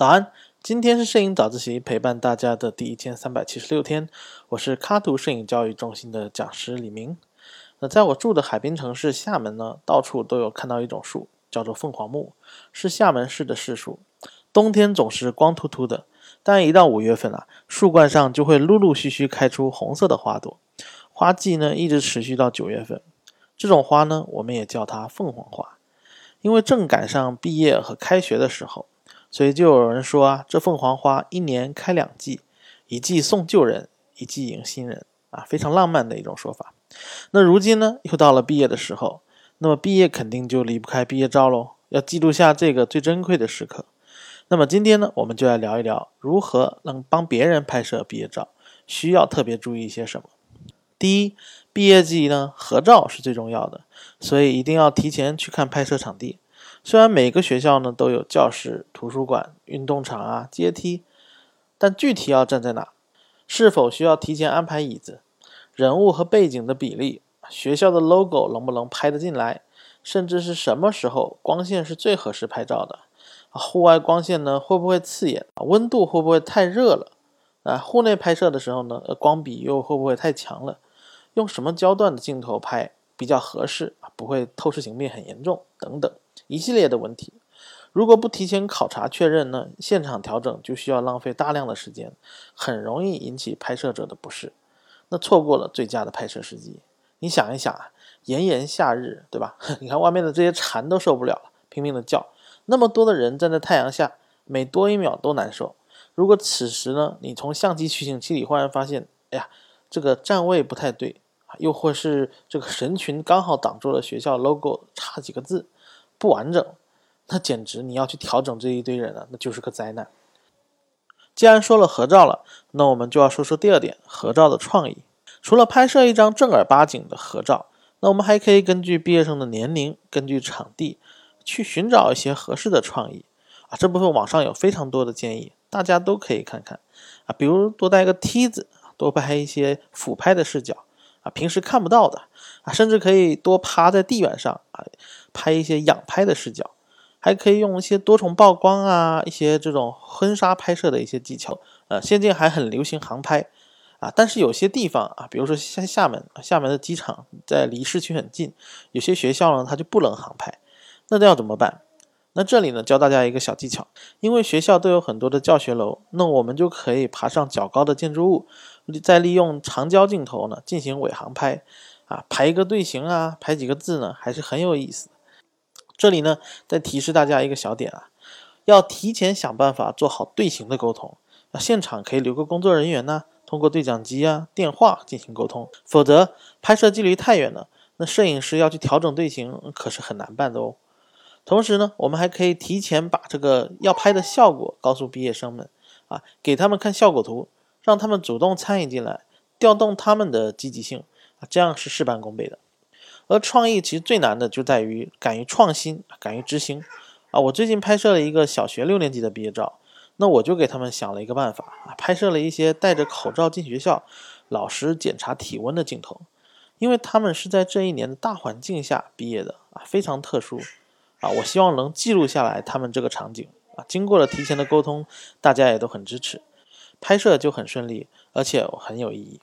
早安，今天是摄影早自习陪伴大家的第一千三百七十六天，我是喀图摄影教育中心的讲师李明。那在我住的海滨城市厦门呢，到处都有看到一种树，叫做凤凰木，是厦门市的市树。冬天总是光秃秃的，但一到五月份啊，树冠上就会陆陆续续开出红色的花朵，花季呢一直持续到九月份。这种花呢，我们也叫它凤凰花，因为正赶上毕业和开学的时候。所以就有人说啊，这凤凰花一年开两季，一季送旧人，一季迎新人啊，非常浪漫的一种说法。那如今呢，又到了毕业的时候，那么毕业肯定就离不开毕业照喽，要记录下这个最珍贵的时刻。那么今天呢，我们就来聊一聊如何能帮别人拍摄毕业照，需要特别注意一些什么。第一，毕业季呢，合照是最重要的，所以一定要提前去看拍摄场地。虽然每个学校呢都有教室、图书馆、运动场啊、阶梯，但具体要站在哪，是否需要提前安排椅子，人物和背景的比例，学校的 logo 能不能拍得进来，甚至是什么时候光线是最合适拍照的，户外光线呢会不会刺眼，温度会不会太热了，啊，户内拍摄的时候呢，光比又会不会太强了，用什么焦段的镜头拍比较合适？啊，不会透视形变很严重？等等。一系列的问题，如果不提前考察确认呢，现场调整就需要浪费大量的时间，很容易引起拍摄者的不适，那错过了最佳的拍摄时机。你想一想啊，炎炎夏日，对吧？你看外面的这些蝉都受不了了，拼命的叫，那么多的人站在太阳下，每多一秒都难受。如果此时呢，你从相机取景器里忽然发现，哎呀，这个站位不太对又或是这个人群刚好挡住了学校 logo，差几个字。不完整，那简直你要去调整这一堆人了，那就是个灾难。既然说了合照了，那我们就要说说第二点，合照的创意。除了拍摄一张正儿八经的合照，那我们还可以根据毕业生的年龄，根据场地，去寻找一些合适的创意啊。这部分网上有非常多的建议，大家都可以看看啊。比如多带个梯子，多拍一些俯拍的视角。啊，平时看不到的啊，甚至可以多趴在地板上啊，拍一些仰拍的视角，还可以用一些多重曝光啊，一些这种婚纱拍摄的一些技巧。呃，现在还很流行航拍啊，但是有些地方啊，比如说像厦门，厦门的机场在离市区很近，有些学校呢它就不能航拍，那这要怎么办？那这里呢，教大家一个小技巧，因为学校都有很多的教学楼，那我们就可以爬上较高的建筑物，再利用长焦镜头呢进行尾航拍，啊，排一个队形啊，排几个字呢，还是很有意思。这里呢，再提示大家一个小点啊，要提前想办法做好队形的沟通，那现场可以留个工作人员呢，通过对讲机啊、电话进行沟通，否则拍摄距离太远了，那摄影师要去调整队形可是很难办的哦。同时呢，我们还可以提前把这个要拍的效果告诉毕业生们，啊，给他们看效果图，让他们主动参与进来，调动他们的积极性，啊，这样是事半功倍的。而创意其实最难的就在于敢于创新，敢于执行。啊，我最近拍摄了一个小学六年级的毕业照，那我就给他们想了一个办法，啊，拍摄了一些戴着口罩进学校，老师检查体温的镜头，因为他们是在这一年的大环境下毕业的，啊，非常特殊。啊，我希望能记录下来他们这个场景啊。经过了提前的沟通，大家也都很支持，拍摄就很顺利，而且很有意义。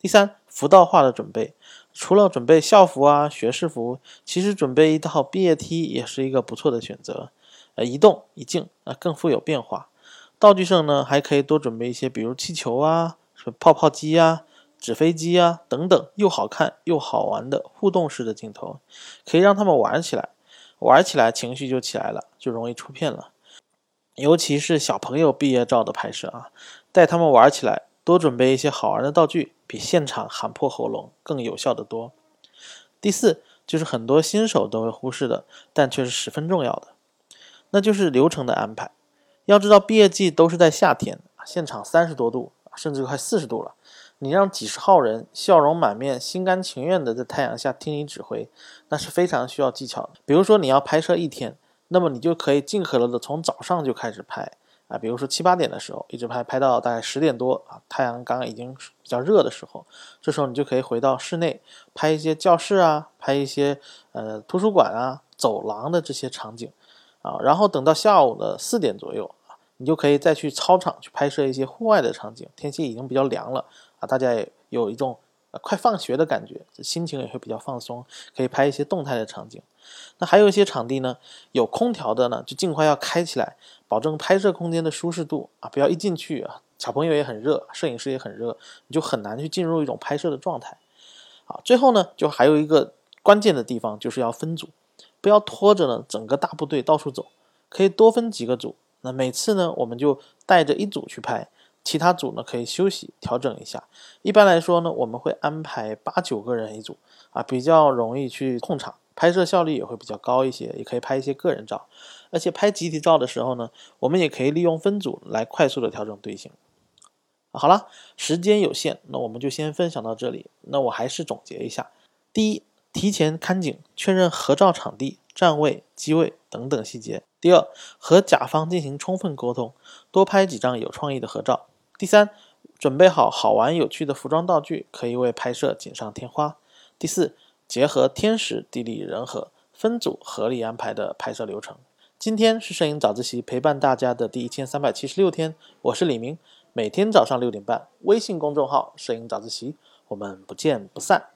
第三，服道化的准备，除了准备校服啊、学士服，其实准备一套毕业 T 也是一个不错的选择。呃，一动一静啊，更富有变化。道具上呢，还可以多准备一些，比如气球啊、什么泡泡机啊、纸飞机啊等等，又好看又好玩的互动式的镜头，可以让他们玩起来。玩起来情绪就起来了，就容易出片了。尤其是小朋友毕业照的拍摄啊，带他们玩起来，多准备一些好玩的道具，比现场喊破喉咙更有效的多。第四，就是很多新手都会忽视的，但却是十分重要的，那就是流程的安排。要知道，毕业季都是在夏天，现场三十多度，甚至快四十度了。你让几十号人笑容满面、心甘情愿地在太阳下听你指挥，那是非常需要技巧的。比如说你要拍摄一天，那么你就可以尽可能的从早上就开始拍啊，比如说七八点的时候一直拍，拍到大概十点多啊，太阳刚刚已经比较热的时候，这时候你就可以回到室内拍一些教室啊，拍一些呃图书馆啊、走廊的这些场景啊，然后等到下午的四点左右啊，你就可以再去操场去拍摄一些户外的场景。天气已经比较凉了啊，大家也有一种快放学的感觉，心情也会比较放松，可以拍一些动态的场景。那还有一些场地呢，有空调的呢，就尽快要开起来，保证拍摄空间的舒适度啊，不要一进去啊，小朋友也很热，摄影师也很热，你就很难去进入一种拍摄的状态。啊，最后呢，就还有一个关键的地方，就是要分组，不要拖着呢整个大部队到处走，可以多分几个组。那每次呢，我们就带着一组去拍，其他组呢可以休息调整一下。一般来说呢，我们会安排八九个人一组，啊，比较容易去控场。拍摄效率也会比较高一些，也可以拍一些个人照，而且拍集体照的时候呢，我们也可以利用分组来快速的调整队形。好了，时间有限，那我们就先分享到这里。那我还是总结一下：第一，提前看景，确认合照场地、站位、机位等等细节；第二，和甲方进行充分沟通，多拍几张有创意的合照；第三，准备好好玩有趣的服装道具，可以为拍摄锦上添花；第四。结合天时地利人和，分组合理安排的拍摄流程。今天是摄影早自习陪伴大家的第一千三百七十六天，我是李明，每天早上六点半，微信公众号“摄影早自习”，我们不见不散。